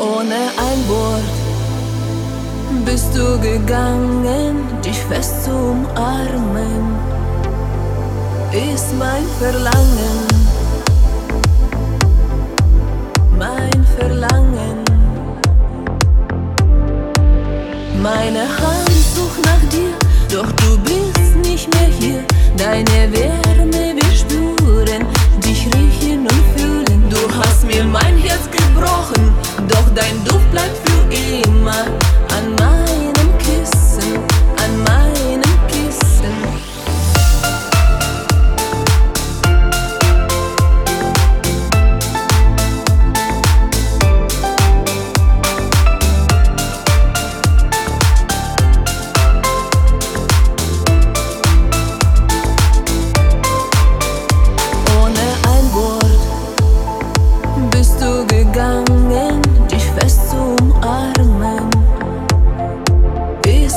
ein Wort bist du gegangen, dich fest zu umarmen, ist mein Verlangen, mein Verlangen. Meine Hand sucht nach dir, doch du bist nicht mehr hier. Deine Wärme bleibt für immer an meinem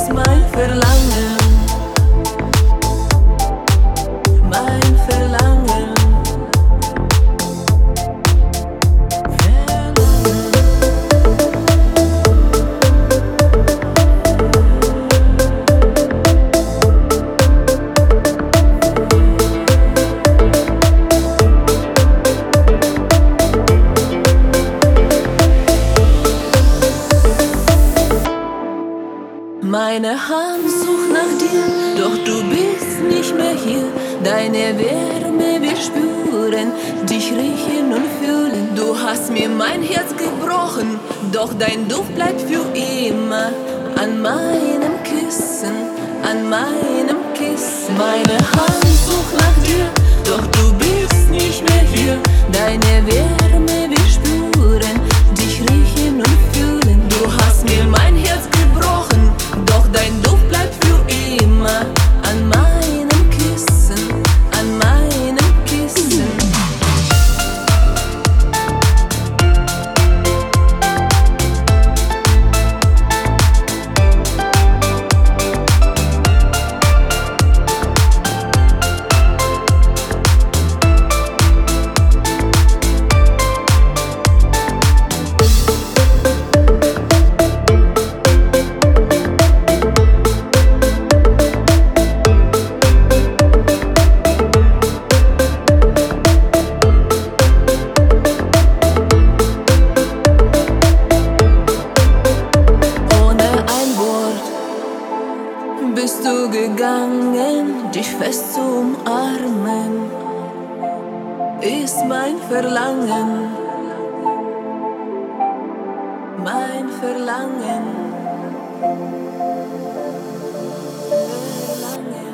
ist mein Verlangen, Meine Hand sucht nach dir, doch du bist nicht mehr hier. Deine Wärme wir spüren, dich riechen und fühlen. Du hast mir mein Herz gebrochen, doch dein Duft bleibt für immer an meinem Kissen, an meinem Kissen. Meine Hand sucht nach dir, doch du bist gegangen, dich fest zu umarmen, ist mein Verlangen, mein Verlangen. Verlangen.